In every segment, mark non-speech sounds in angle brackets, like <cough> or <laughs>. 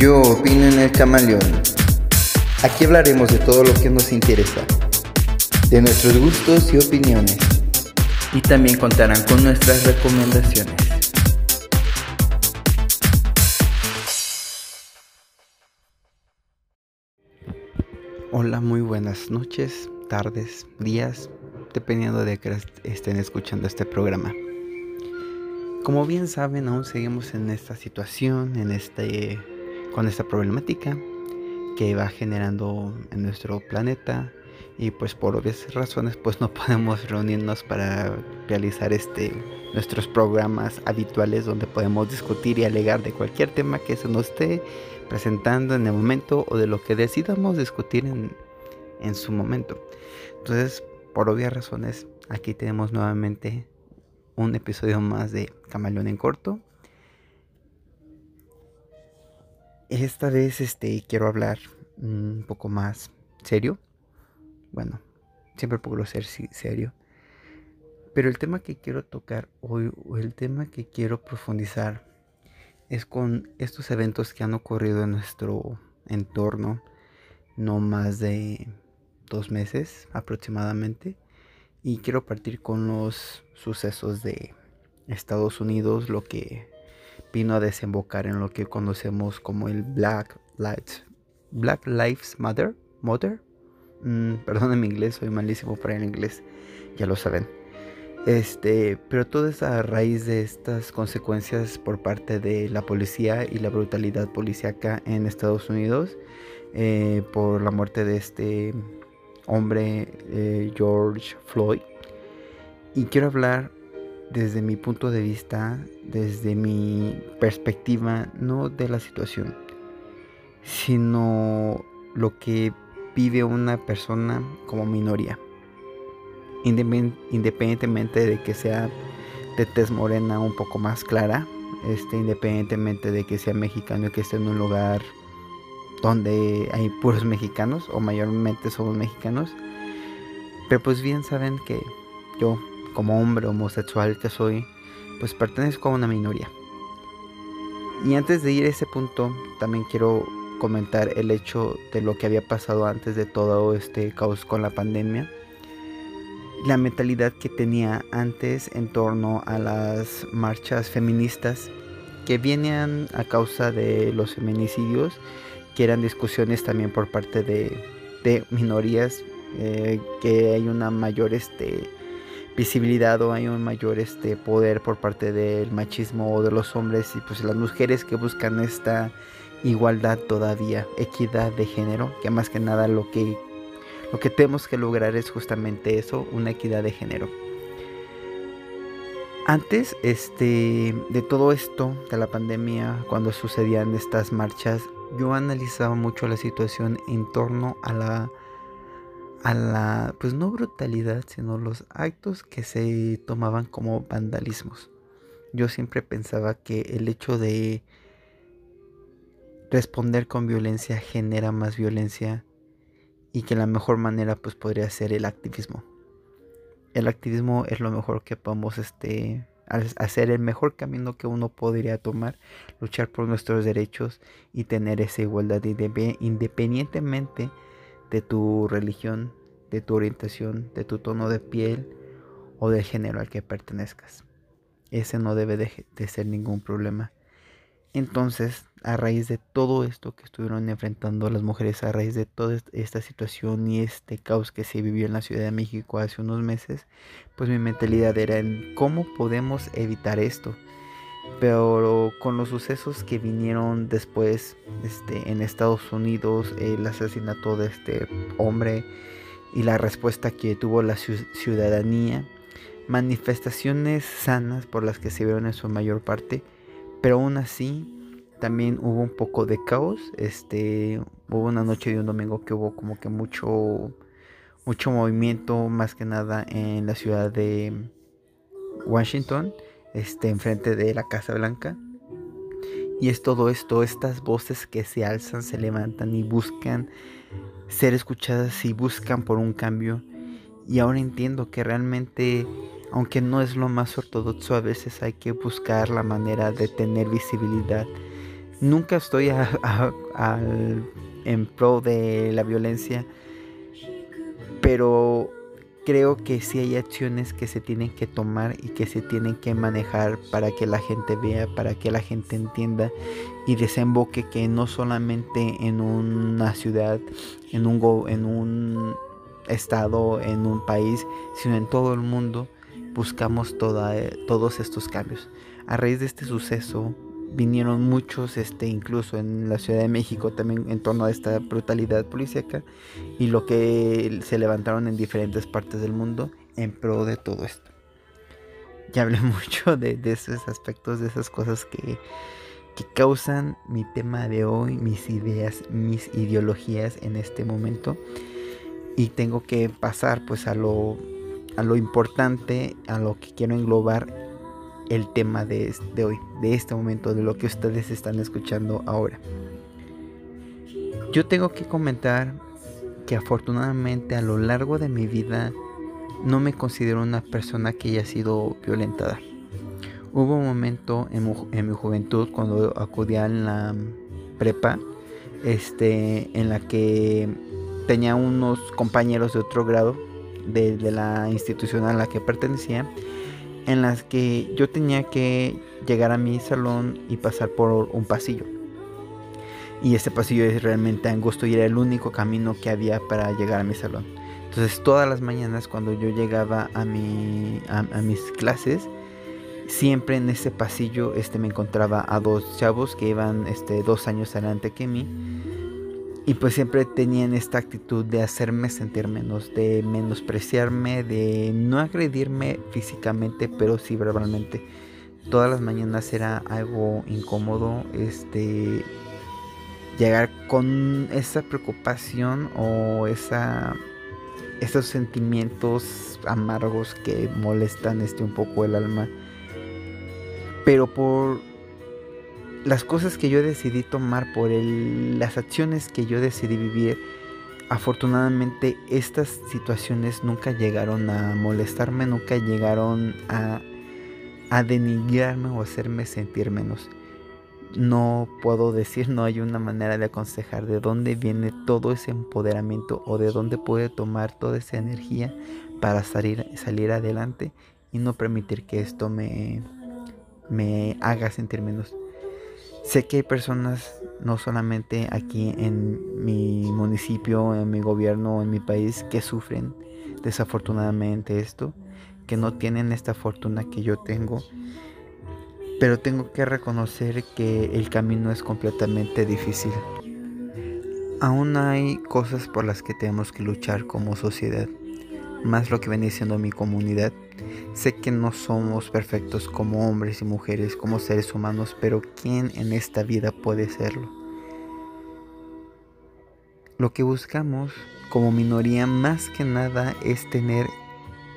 Yo opino en el camaleón. Aquí hablaremos de todo lo que nos interesa, de nuestros gustos y opiniones. Y también contarán con nuestras recomendaciones. Hola, muy buenas noches, tardes, días, dependiendo de que estén escuchando este programa. Como bien saben, aún seguimos en esta situación, en este con esta problemática que va generando en nuestro planeta y pues por obvias razones pues no podemos reunirnos para realizar este nuestros programas habituales donde podemos discutir y alegar de cualquier tema que se nos esté presentando en el momento o de lo que decidamos discutir en, en su momento. Entonces, por obvias razones, aquí tenemos nuevamente un episodio más de Camaleón en corto Esta vez este, quiero hablar un poco más serio. Bueno, siempre puedo ser serio. Pero el tema que quiero tocar hoy, o el tema que quiero profundizar, es con estos eventos que han ocurrido en nuestro entorno, no más de dos meses aproximadamente. Y quiero partir con los sucesos de Estados Unidos, lo que vino a desembocar en lo que conocemos como el Black Lives, Black Matter. Mother. Mm, <laughs> perdón mi inglés, soy malísimo para el inglés, ya lo saben. Este, pero todo es a raíz de estas consecuencias por parte de la policía y la brutalidad policíaca en Estados Unidos eh, por la muerte de este hombre eh, George Floyd. Y quiero hablar desde mi punto de vista, desde mi perspectiva, no de la situación, sino lo que vive una persona como minoría. Independientemente de que sea de tez morena un poco más clara, este, independientemente de que sea mexicano y que esté en un lugar donde hay puros mexicanos o mayormente somos mexicanos. Pero pues bien saben que yo como hombre homosexual que soy, pues pertenezco a una minoría. Y antes de ir a ese punto, también quiero comentar el hecho de lo que había pasado antes de todo este caos con la pandemia. La mentalidad que tenía antes en torno a las marchas feministas que venían a causa de los feminicidios, que eran discusiones también por parte de, minorías, eh, que hay una mayor este, visibilidad o hay un mayor este poder por parte del machismo o de los hombres y pues las mujeres que buscan esta igualdad todavía, equidad de género, que más que nada lo que lo que tenemos que lograr es justamente eso, una equidad de género. Antes este de todo esto de la pandemia, cuando sucedían estas marchas, yo analizaba mucho la situación en torno a la a la, pues no brutalidad, sino los actos que se tomaban como vandalismos. Yo siempre pensaba que el hecho de responder con violencia genera más violencia y que la mejor manera pues podría ser el activismo. El activismo es lo mejor que podemos este, hacer, el mejor camino que uno podría tomar, luchar por nuestros derechos y tener esa igualdad independientemente de tu religión, de tu orientación, de tu tono de piel o del género al que pertenezcas. Ese no debe de, ser ningún problema. Entonces, a raíz de todo esto que estuvieron enfrentando las mujeres, a raíz de toda esta situación y este caos que se vivió en la Ciudad de México hace unos meses, pues mi mentalidad era en cómo podemos evitar esto pero con los sucesos que vinieron después este, en Estados Unidos, el asesinato de este hombre y la respuesta que tuvo la ciudadanía, manifestaciones sanas por las que se vieron en su mayor parte, pero aún así también hubo un poco de caos, este, hubo una noche de un domingo que hubo como que mucho mucho movimiento más que nada en la ciudad de Washington este, enfrente de la Casa Blanca. Y es todo esto, estas voces que se alzan, se levantan y buscan ser escuchadas y buscan por un cambio. Y ahora entiendo que realmente, aunque no es lo más ortodoxo, a veces hay que buscar la manera de tener visibilidad, Nunca estoy en pro de la violencia, pero creo que sí hay acciones que se tienen que tomar y que se tienen que manejar para que la gente vea, para que la gente entienda y desemboque que no solamente en una ciudad, en un, en un estado, en un país, sino en todo el mundo buscamos toda, todos estos cambios. A raíz de este suceso vinieron muchos, este, incluso en la Ciudad de México, también en torno a esta brutalidad policíaca y lo que se levantaron en diferentes partes del mundo en pro de todo esto. Ya hablé <laughs> mucho de, esos aspectos, de esas cosas que, que causan mi tema de hoy, mis ideas, mis ideologías en este momento. Y tengo que pasar pues a lo, a lo importante, a lo que quiero englobar el tema de, de hoy, de este momento, de lo que ustedes están escuchando ahora. Yo tengo que comentar que afortunadamente a lo largo de mi vida no me considero una persona que haya sido violentada. Hubo un momento en, mi juventud cuando acudía a la prepa, este, en la que tenía unos compañeros de otro grado de, de la institución a la que pertenecía en las que yo tenía que llegar a mi salón y pasar por un pasillo. Y ese pasillo es realmente angosto y era el único camino que había para llegar a mi salón. Entonces todas las mañanas cuando yo llegaba a, mi, a, mis clases, siempre en ese pasillo este, me encontraba a dos chavos que iban este, dos años adelante que mí y pues siempre tenían esta actitud de hacerme sentir menos, de menospreciarme, de no agredirme físicamente, pero sí verbalmente. Todas las mañanas era algo incómodo, este llegar con esa preocupación o esa esos sentimientos amargos que molestan este un poco el alma. Pero por las cosas que yo decidí tomar, por el, las acciones que yo decidí vivir, afortunadamente estas situaciones nunca llegaron a molestarme, nunca llegaron a, a denigrarme o hacerme sentir menos. No puedo decir, no hay una manera de aconsejar de dónde viene todo ese empoderamiento o de dónde puede tomar toda esa energía para salir, salir adelante y no permitir que esto me, me haga sentir menos. Sé que hay personas, no solamente aquí en mi municipio, en mi gobierno, en mi país, que sufren desafortunadamente esto, que no tienen esta fortuna que yo tengo. Pero tengo que reconocer que el camino es completamente difícil. Aún hay cosas por las que tenemos que luchar como sociedad, más lo que viene siendo mi comunidad Sé que no somos perfectos como hombres y mujeres, como seres humanos, pero ¿quién en esta vida puede serlo? Lo que buscamos como minoría más que nada es tener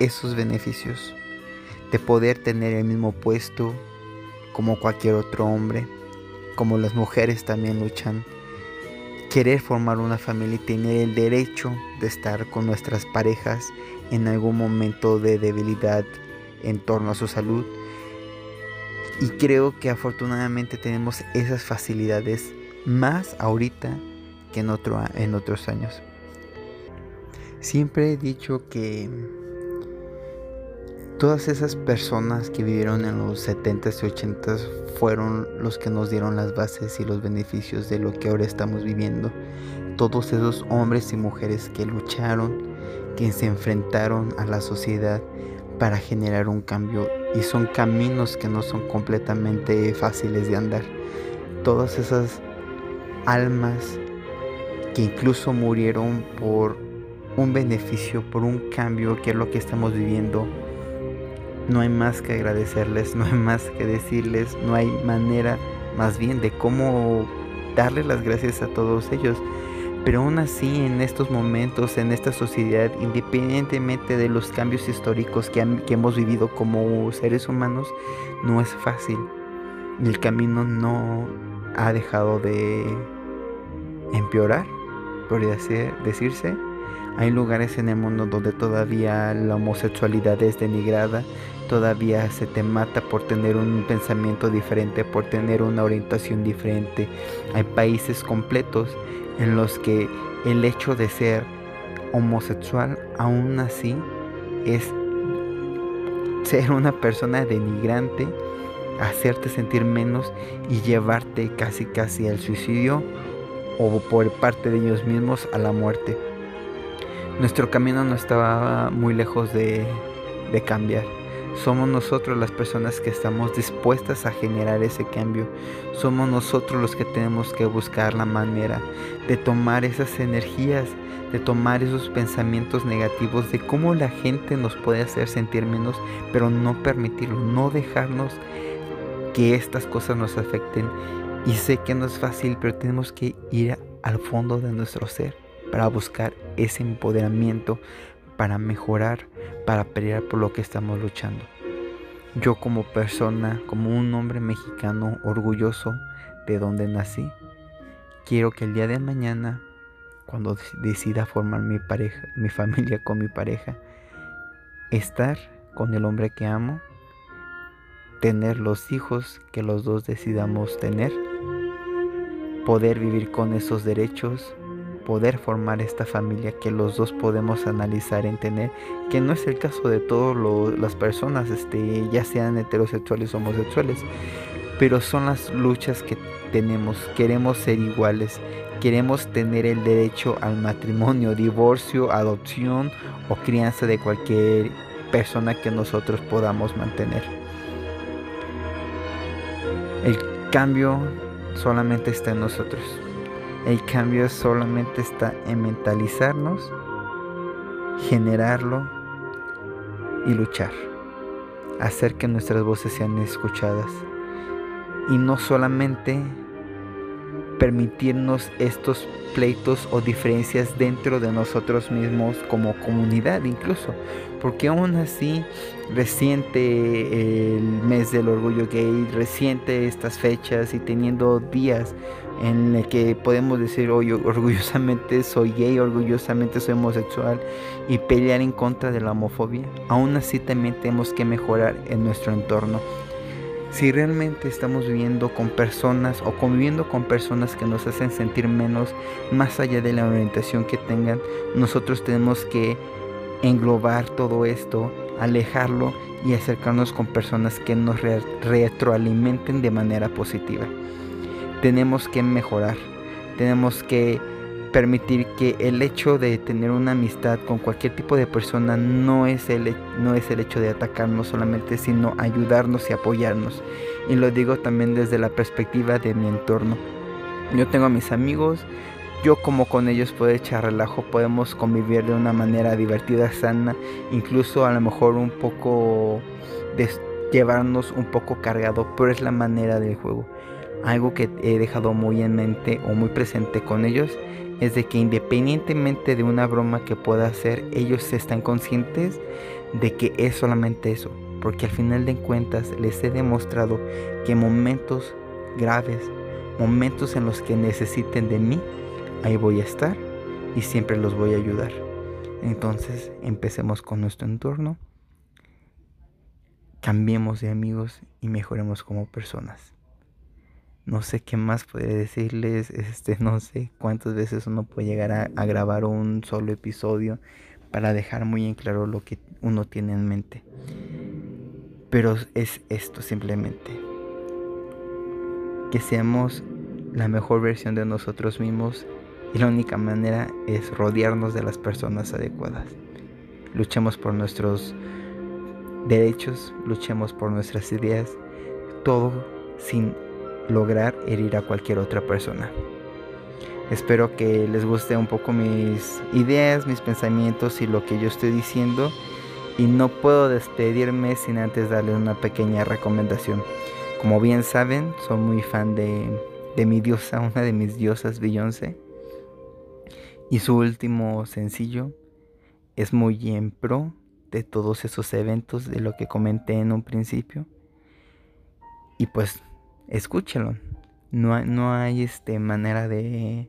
esos beneficios, de poder tener el mismo puesto como cualquier otro hombre, como las mujeres también luchan, querer formar una familia y tener el derecho de estar con nuestras parejas en algún momento de debilidad en torno a su salud. Y creo que afortunadamente tenemos esas facilidades más ahorita que en, otro, en otros años. Siempre he dicho que todas esas personas que vivieron en los 70s y 80s fueron los que nos dieron las bases y los beneficios de lo que ahora estamos viviendo. Todos esos hombres y mujeres que lucharon, que se enfrentaron a la sociedad para generar un cambio y son caminos que no son completamente fáciles de andar. Todas esas almas que incluso murieron por un beneficio, por un cambio que es lo que estamos viviendo, no hay más que agradecerles, no hay más que decirles, no hay manera más bien de cómo darles las gracias a todos ellos. Pero aún así, en estos momentos, en esta sociedad, independientemente de los cambios históricos que, hemos vivido como seres humanos, no es fácil. El camino no ha dejado de empeorar, podría decirse. Hay lugares en el mundo donde todavía la homosexualidad es denigrada, todavía se te mata por tener un pensamiento diferente, por tener una orientación diferente. Hay países completos en los que el hecho de ser homosexual aún así es ser una persona denigrante, hacerte sentir menos y llevarte casi casi al suicidio o por parte de ellos mismos a la muerte. Nuestro camino no estaba muy lejos de, cambiar. Somos nosotros las personas que estamos dispuestas a generar ese cambio. Somos nosotros los que tenemos que buscar la manera de tomar esas energías, de tomar esos pensamientos negativos, de cómo la gente nos puede hacer sentir menos, pero no permitirlo, no dejarnos que estas cosas nos afecten. Y sé que no es fácil, pero tenemos que ir al fondo de nuestro ser para buscar ese empoderamiento, para mejorar, para pelear por lo que estamos luchando. Yo como persona, como un hombre mexicano orgulloso de donde nací, quiero que el día de mañana, cuando decida formar mi pareja, mi familia con mi pareja, estar con el hombre que amo, tener los hijos que los dos decidamos tener, poder vivir con esos derechos, poder formar esta familia que los dos podemos analizar en tener, que no es el caso de todas las personas, este, ya sean heterosexuales o homosexuales, pero son las luchas que tenemos, queremos ser iguales, queremos tener el derecho al matrimonio, divorcio, adopción o crianza de cualquier persona que nosotros podamos mantener. El cambio solamente está en nosotros. El cambio solamente está en mentalizarnos, generarlo y luchar. Hacer que nuestras voces sean escuchadas. Y no solamente permitirnos estos pleitos o diferencias dentro de nosotros mismos como comunidad incluso. Porque aún así reciente el mes del orgullo gay, reciente estas fechas y teniendo días en el que podemos decir hoy orgullosamente soy gay, orgullosamente soy homosexual y pelear en contra de la homofobia. Aún así también tenemos que mejorar en nuestro entorno si realmente estamos viviendo con personas o conviviendo con personas que nos hacen sentir menos, más allá de la orientación que tengan, nosotros tenemos que englobar todo esto, alejarlo y acercarnos con personas que nos retroalimenten de manera positiva. Tenemos que mejorar, tenemos que permitir que el hecho de tener una amistad con cualquier tipo de persona no es el, no es el hecho de atacarnos solamente, sino ayudarnos y apoyarnos. Y lo digo también desde la perspectiva de mi entorno. Yo tengo a mis amigos, yo como con ellos puedo echar relajo, podemos convivir de una manera divertida, sana, incluso a lo mejor un poco de llevarnos un poco cargado, pero es la manera del juego. Algo que he dejado muy en mente o muy presente con ellos es de que independientemente de una broma que pueda hacer, ellos están conscientes de que es solamente eso, porque al final de cuentas les he demostrado que momentos graves, momentos en los que necesiten de mí, ahí voy a estar y siempre los voy a ayudar. Entonces empecemos con nuestro entorno, cambiemos de amigos y mejoremos como personas no sé qué más puede decirles, este, no sé cuántas veces uno puede llegar a, grabar un solo episodio para dejar muy en claro lo que uno tiene en mente. Pero es esto simplemente. Que seamos la mejor versión de nosotros mismos y la única manera es rodearnos de las personas adecuadas. Luchemos por nuestros derechos, luchemos por nuestras ideas, todo sin lograr herir a cualquier otra persona. Espero que les guste un poco mis ideas, mis pensamientos y lo que yo estoy diciendo. Y no puedo despedirme sin antes darle una pequeña recomendación. Como bien saben, soy muy fan de, de mi diosa, una de mis diosas, Beyoncé. Y su último sencillo es muy en pro de todos esos eventos de lo que comenté en un principio. Y pues escúchelo. No hay, no hay este, manera de,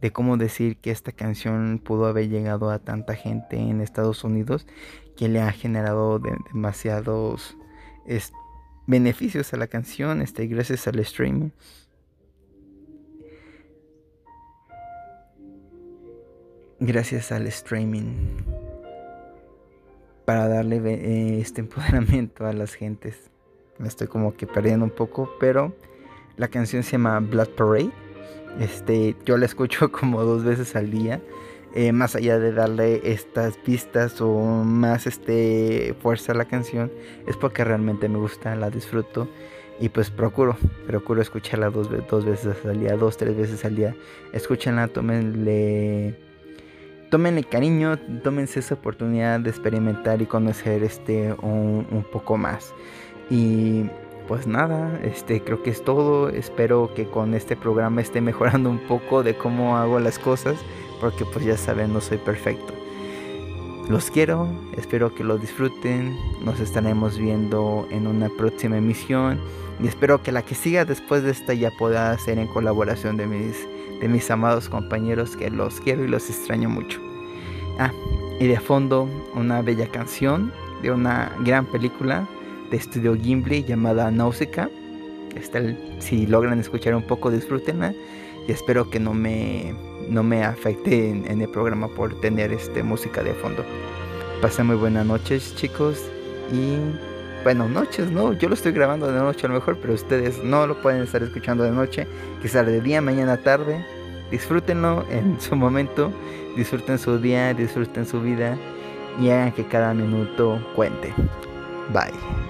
de cómo decir que esta canción pudo haber llegado a tanta gente en Estados Unidos que le ha generado demasiados beneficios a la canción este, gracias al streaming. Gracias al streaming para darle eh, este <laughs> empoderamiento a las gentes. Me estoy como que perdiendo un poco, pero la canción se llama Blood Parade. Este, yo la escucho <laughs> como dos veces al día. Eh, más allá de darle estas pistas o más este, fuerza a la canción, es porque realmente me gusta, la disfruto y pues procuro, procuro escucharla dos, dos veces al día, dos, tres veces al día. Escúchenla, tómenle, tómenle cariño, tómense esa oportunidad de experimentar y conocer este un, un poco más. Y pues nada, este creo que es todo. Espero que con este programa esté <laughs> mejorando un poco de cómo hago las cosas porque pues ya saben, no soy perfecto. Los quiero, espero que lo disfruten, nos estaremos viendo en una próxima emisión y espero que la que siga después de esta ya pueda ser en colaboración de mis, de mis amados compañeros que los quiero y los extraño mucho. Ah, y de fondo una bella canción de una gran película de estudio Gimli llamada Nausicaa. si logran escuchar un poco, disfrútenla y espero que no me no me afecte en, el programa por tener este música de fondo. Pasen muy buenas noches, chicos. Y bueno, noches, no, yo lo estoy grabando de noche a lo mejor, pero ustedes no lo pueden estar escuchando de noche, quizás de día, mañana, tarde. Disfrútenlo en <laughs> su momento, disfruten su día, disfruten su vida y hagan que cada minuto cuente. Bye.